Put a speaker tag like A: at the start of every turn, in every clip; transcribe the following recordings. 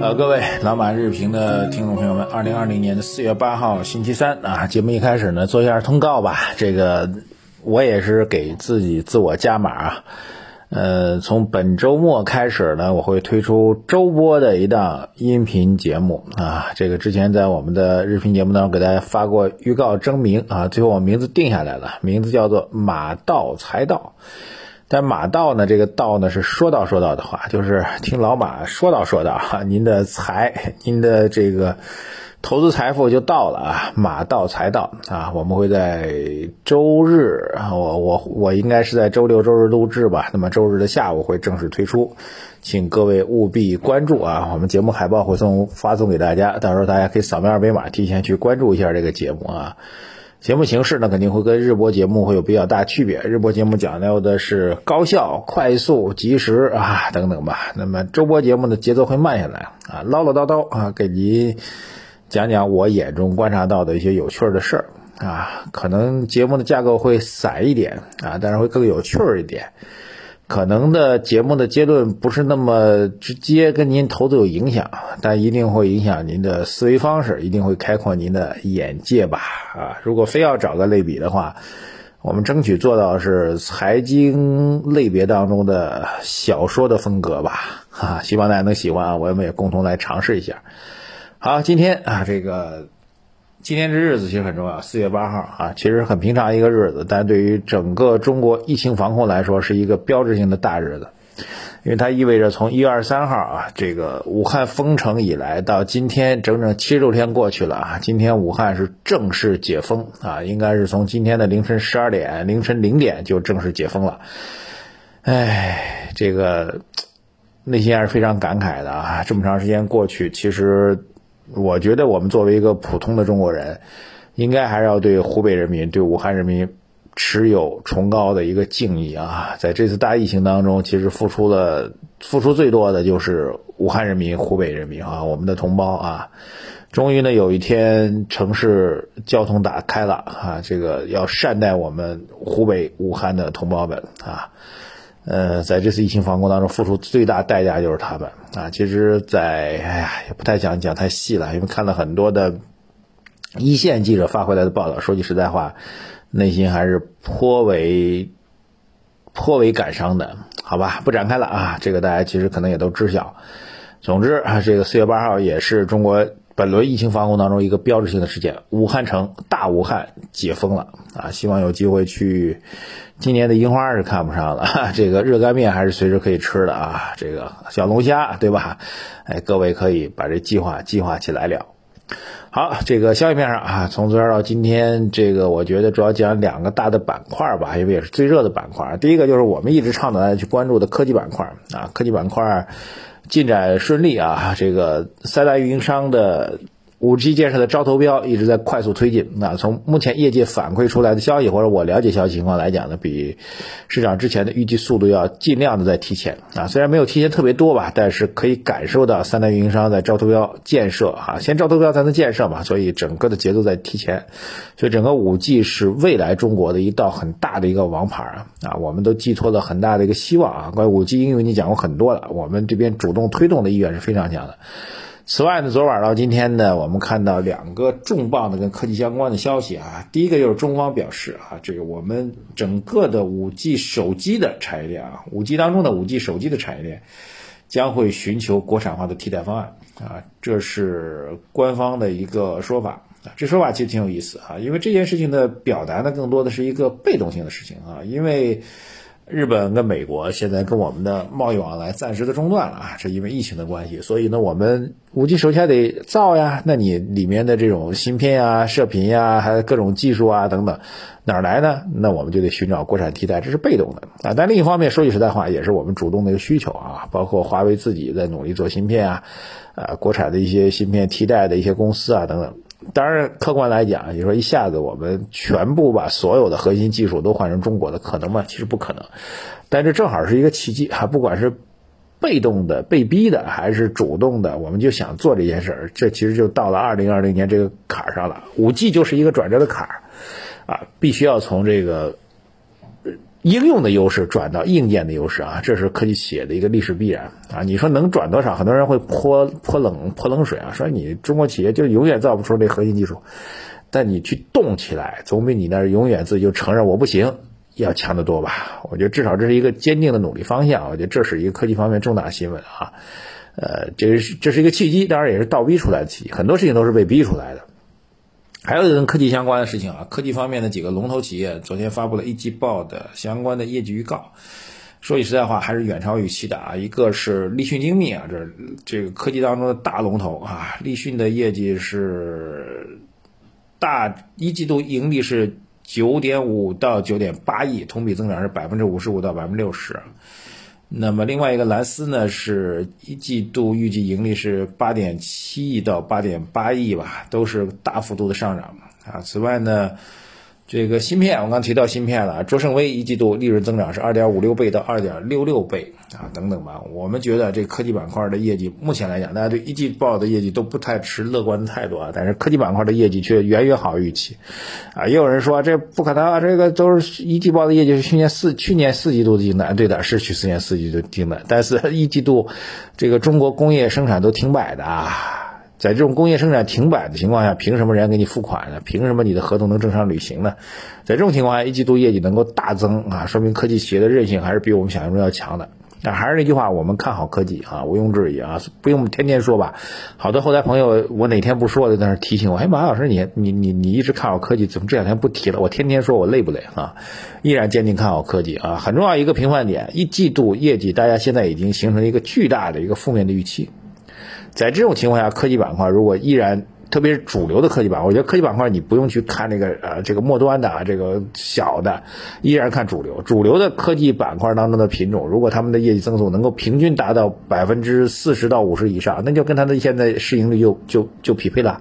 A: 呃，各位老马日评的听众朋友们，二零二零年的四月八号星期三啊，节目一开始呢，做一下通告吧。这个我也是给自己自我加码啊。呃，从本周末开始呢，我会推出周播的一档音频节目啊。这个之前在我们的日评节目当中给大家发过预告征名啊，最后我名字定下来了，名字叫做马道财道。但马道呢，这个道呢是说道说道的话，就是听老马说道说道哈，您的财，您的这个。投资财富就到了啊，马到财到啊！我们会在周日，我我我应该是在周六周日录制吧。那么周日的下午会正式推出，请各位务必关注啊！我们节目海报会送发送给大家，到时候大家可以扫描二维码，提前去关注一下这个节目啊。节目形式呢肯定会跟日播节目会有比较大区别，日播节目讲究的是高效、快速、及时啊等等吧。那么周播节目的节奏会慢下来啊，唠唠叨叨啊，给您。讲讲我眼中观察到的一些有趣的事儿啊，可能节目的架构会散一点啊，但是会更有趣儿一点。可能的节目的结论不是那么直接跟您投资有影响，但一定会影响您的思维方式，一定会开阔您的眼界吧啊！如果非要找个类比的话，我们争取做到是财经类别当中的小说的风格吧啊！希望大家能喜欢啊，我们也共同来尝试一下。好，今天啊，这个今天这日子其实很重要，四月八号啊，其实很平常一个日子，但对于整个中国疫情防控来说，是一个标志性的大日子，因为它意味着从一月二十三号啊，这个武汉封城以来到今天整整七十六天过去了啊，今天武汉是正式解封啊，应该是从今天的凌晨十二点、凌晨零点就正式解封了，哎，这个内心还是非常感慨的啊，这么长时间过去，其实。我觉得我们作为一个普通的中国人，应该还是要对湖北人民、对武汉人民持有崇高的一个敬意啊！在这次大疫情当中，其实付出了付出最多的就是武汉人民、湖北人民啊，我们的同胞啊！终于呢，有一天城市交通打开了啊，这个要善待我们湖北武汉的同胞们啊！呃，在这次疫情防控当中，付出最大代价就是他们啊。其实，在哎呀，也不太想讲太细了，因为看了很多的一线记者发回来的报道，说句实在话，内心还是颇为颇为感伤的，好吧？不展开了啊，这个大家其实可能也都知晓。总之啊，这个四月八号也是中国。本轮疫情防控当中一个标志性的事件，武汉城大武汉解封了啊！希望有机会去，今年的樱花是看不上了，这个热干面还是随时可以吃的啊！这个小龙虾对吧？哎，各位可以把这计划计划起来了。好，这个消息面上啊，从昨天到今天，这个我觉得主要讲两个大的板块吧，因为也是最热的板块。第一个就是我们一直倡导大家去关注的科技板块啊，科技板块。进展顺利啊！这个三大运营商的五 G 建设的招投标一直在快速推进。那从目前业界反馈出来的消息，或者我了解消息情况来讲呢，比市场之前的预计速度要尽量的在提前啊。虽然没有提前特别多吧，但是可以感受到三大运营商在招投标建设啊，先招投标才能建设嘛，所以整个的节奏在提前。所以整个五 G 是未来中国的一道很大的一个王牌啊！啊，我们都寄托了很大的一个希望啊。关于五 G 应用，你讲过很多了，我们这边主动推动的意愿是非常强的。此外呢，昨晚到今天呢，我们看到两个重磅的跟科技相关的消息啊。第一个就是中方表示啊，这个我们整个的五 G 手机的产业链啊，五 G 当中的五 G 手机的产业链将会寻求国产化的替代方案啊，这是官方的一个说法啊。这说法其实挺有意思啊，因为这件事情的表达呢，更多的是一个被动性的事情啊，因为。日本跟美国现在跟我们的贸易往来暂时的中断了啊，是因为疫情的关系，所以呢，我们五 G 手机还得造呀，那你里面的这种芯片啊、射频呀，还有各种技术啊等等，哪儿来呢？那我们就得寻找国产替代，这是被动的啊。但另一方面，说句实在话，也是我们主动的一个需求啊，包括华为自己在努力做芯片啊，呃，国产的一些芯片替代的一些公司啊等等。当然，客观来讲，你说一下子我们全部把所有的核心技术都换成中国的，可能吗？其实不可能。但这正好是一个契机啊！不管是被动的、被逼的，还是主动的，我们就想做这件事儿。这其实就到了二零二零年这个坎儿上了。五 G 就是一个转折的坎儿啊，必须要从这个应用的优势转到硬件的优势啊，这是科技企业的一个历史必然啊。你说能转多少？很多人会泼泼冷泼冷水啊，说你中国企业就永远造不出这核心技术。但你去动起来，总比你那永远自己就承认我不行要强得多吧？我觉得至少这是一个坚定的努力方向。我觉得这是一个科技方面重大新闻啊。呃，这是这是一个契机，当然也是倒逼出来的契机。很多事情都是被逼出来的。还有跟科技相关的事情啊，科技方面的几个龙头企业昨天发布了一季报的相关的业绩预告。说句实在话，还是远超预期的啊。一个是立讯精密啊，这这个科技当中的大龙头啊，立讯的业绩是。大一季度盈利是九点五到九点八亿，同比增长是百分之五十五到百分之六十。那么另外一个蓝思呢，是一季度预计盈利是八点七亿到八点八亿吧，都是大幅度的上涨啊。此外呢。这个芯片，我刚提到芯片了。卓胜微一季度利润增长是二点五六倍到二点六六倍啊，等等吧。我们觉得这科技板块的业绩，目前来讲，大家对一季报的业绩都不太持乐观的态度啊。但是科技板块的业绩却远远好于预期啊。也有人说这不可能啊，这个都是一季报的业绩是去年四去年四季度的订单，对的，是去年四季度订单，但是一季度这个中国工业生产都停摆的啊。在这种工业生产停摆的情况下，凭什么人家给你付款呢？凭什么你的合同能正常履行呢？在这种情况下，一季度业绩能够大增啊，说明科技企业的韧性还是比我们想象中要强的。但还是那句话，我们看好科技啊，毋庸置疑啊，不用天天说吧。好多后台朋友，我哪天不说的在那提醒我，哎，马老师，你你你你一直看好科技，怎么这两天不提了？我天天说我累不累啊？依然坚定看好科技啊。很重要一个评判点，一季度业绩，大家现在已经形成了一个巨大的一个负面的预期。在这种情况下，科技板块如果依然，特别是主流的科技板块，我觉得科技板块你不用去看那个呃这个末端的啊，这个小的，依然看主流。主流的科技板块当中的品种，如果他们的业绩增速能够平均达到百分之四十到五十以上，那就跟它的现在市盈率就就就匹配了。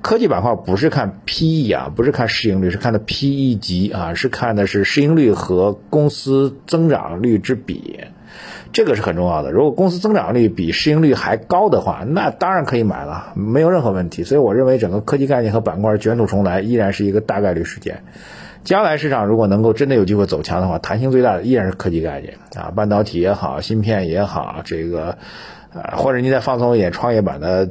A: 科技板块不是看 PE 啊，不是看市盈率，是看的 PE 级啊，是看的是市盈率和公司增长率之比。这个是很重要的。如果公司增长率比市盈率还高的话，那当然可以买了，没有任何问题。所以我认为整个科技概念和板块卷土重来依然是一个大概率事件。将来市场如果能够真的有机会走强的话，弹性最大的依然是科技概念啊，半导体也好，芯片也好，这个呃，或者你再放松一点，创业板的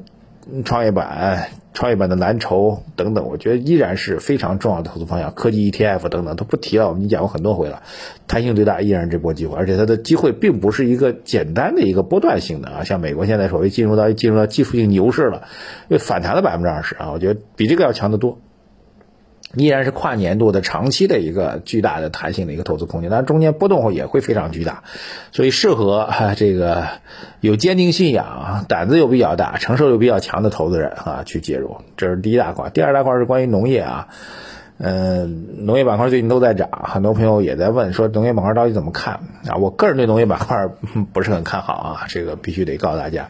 A: 创业板。创业板的蓝筹等等，我觉得依然是非常重要的投资方向。科技 ETF 等等都不提了，我们已经讲过很多回了。弹性最大依然是这波机会，而且它的机会并不是一个简单的一个波段性的啊，像美国现在所谓进入到进入到技术性牛市了，又反弹了百分之二十啊，我觉得比这个要强得多。依然是跨年度的长期的一个巨大的弹性的一个投资空间，当然中间波动后也会非常巨大，所以适合这个有坚定信仰、胆子又比较大、承受又比较强的投资人啊去介入。这是第一大块，第二大块是关于农业啊，嗯，农业板块最近都在涨，很多朋友也在问说农业板块到底怎么看啊？我个人对农业板块 不是很看好啊，这个必须得告诉大家，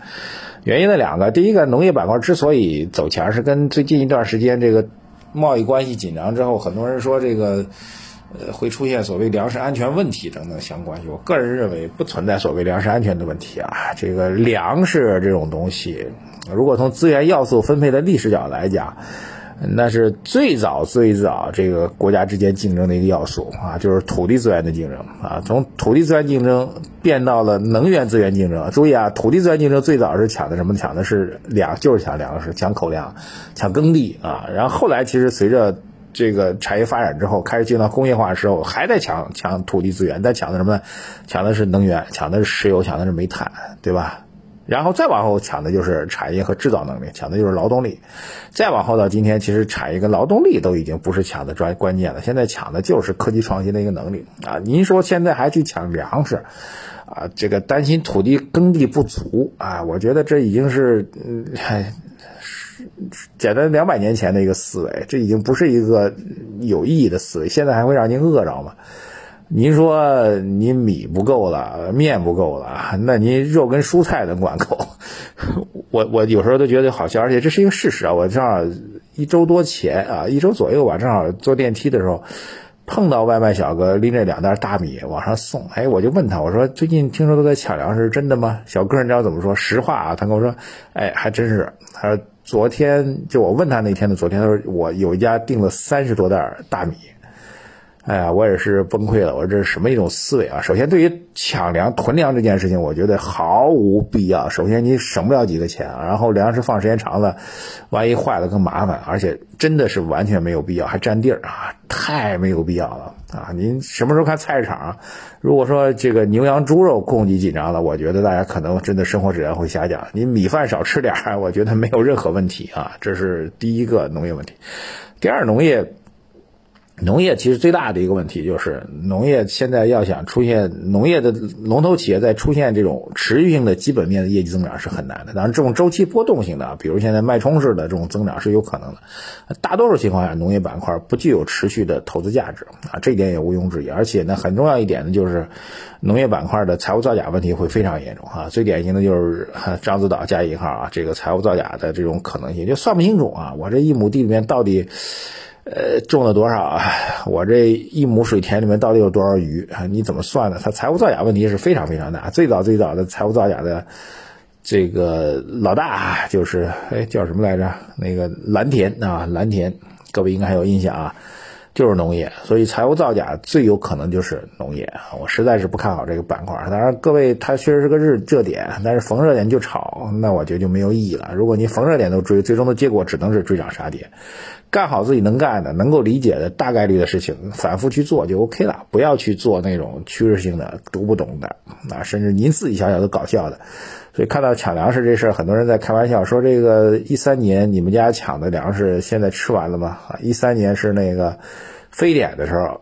A: 原因的两个，第一个农业板块之所以走强，是跟最近一段时间这个。贸易关系紧张之后，很多人说这个，呃，会出现所谓粮食安全问题等等相关。我个人认为不存在所谓粮食安全的问题啊。这个粮食这种东西，如果从资源要素分配的历史角度来讲，那是最早最早这个国家之间竞争的一个要素啊，就是土地资源的竞争啊。从土地资源竞争变到了能源资源竞争。注意啊，土地资源竞争最早是抢的什么？抢的是粮，就是抢粮食，抢口粮，抢耕地啊。然后后来其实随着这个产业发展之后，开始进到工业化的时候，还在抢抢土地资源，在抢的什么？抢的是能源，抢的是石油，抢的是煤炭，对吧？然后再往后抢的就是产业和制造能力，抢的就是劳动力。再往后到今天，其实产业跟劳动力都已经不是抢的专关键了，现在抢的就是科技创新的一个能力啊！您说现在还去抢粮食啊？这个担心土地耕地不足啊？我觉得这已经是嗯，简单两百年前的一个思维，这已经不是一个有意义的思维。现在还会让您饿着吗？您说您米不够了，面不够了，那您肉跟蔬菜能管够？我我有时候都觉得好笑，而且这是一个事实啊！我正好一周多前啊，一周左右吧，正好坐电梯的时候碰到外卖小哥拎着两袋大米往上送，哎，我就问他，我说最近听说都在抢粮食，真的吗？小哥你知道怎么说？实话啊，他跟我说，哎，还真是。他说昨天就我问他那天的昨天，他说我有一家订了三十多袋大米。哎呀，我也是崩溃了。我说这是什么一种思维啊？首先，对于抢粮囤粮这件事情，我觉得毫无必要。首先，你省不了几个钱，然后粮食放时间长了，万一坏了更麻烦。而且真的是完全没有必要，还占地儿啊，太没有必要了啊！您什么时候看菜市场？如果说这个牛羊猪肉供给紧张了，我觉得大家可能真的生活质量会下降。你米饭少吃点儿，我觉得没有任何问题啊。这是第一个农业问题。第二，农业。农业其实最大的一个问题就是，农业现在要想出现农业的龙头企业在出现这种持续性的基本面的业绩增长是很难的。当然，这种周期波动性的，比如现在脉冲式的这种增长是有可能的。大多数情况下，农业板块不具有持续的投资价值啊，这一点也毋庸置疑。而且呢，很重要一点呢，就是农业板块的财务造假问题会非常严重啊。最典型的就是獐子岛加引号啊，这个财务造假的这种可能性就算不清楚啊，我这一亩地里面到底。呃，种了多少啊？我这一亩水田里面到底有多少鱼啊？你怎么算的？它财务造假问题是非常非常大。最早最早的财务造假的这个老大就是，哎，叫什么来着？那个蓝田啊，蓝田，各位应该还有印象啊。就是农业，所以财务造假最有可能就是农业啊！我实在是不看好这个板块。当然，各位它确实是个热热点，但是逢热点就炒，那我觉得就没有意义了。如果你逢热点都追，最终的结果只能是追涨杀跌。干好自己能干的、能够理解的大概率的事情，反复去做就 OK 了。不要去做那种趋势性的、读不懂的啊，甚至您自己想想都搞笑的。所以看到抢粮食这事儿，很多人在开玩笑说：“这个一三年你们家抢的粮食现在吃完了吗？”啊，一三年是那个非典的时候，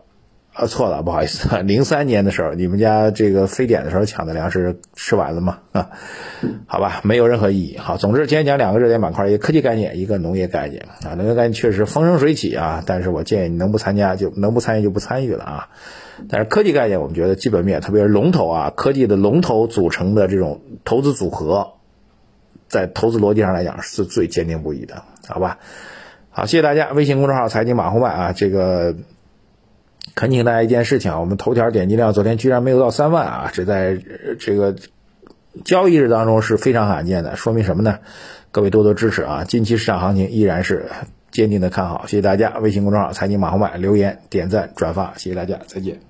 A: 啊错了，不好意思，零三年的时候你们家这个非典的时候抢的粮食吃完了吗？啊，好吧，没有任何意义。好，总之今天讲两个热点板块，一个科技概念，一个农业概念啊，农业概念确实风生水起啊，但是我建议你能不参加就能不参与就不参与了啊。但是科技概念，我们觉得基本面，特别是龙头啊，科技的龙头组成的这种投资组合，在投资逻辑上来讲是最坚定不移的，好吧？好，谢谢大家。微信公众号财经马红漫啊，这个恳请大家一件事情啊，我们头条点击量昨天居然没有到三万啊，只在这个交易日当中是非常罕见的，说明什么呢？各位多多支持啊，近期市场行情依然是。坚定的看好，谢谢大家！微信公众号财经马红漫留言、点赞、转发，谢谢大家，再见。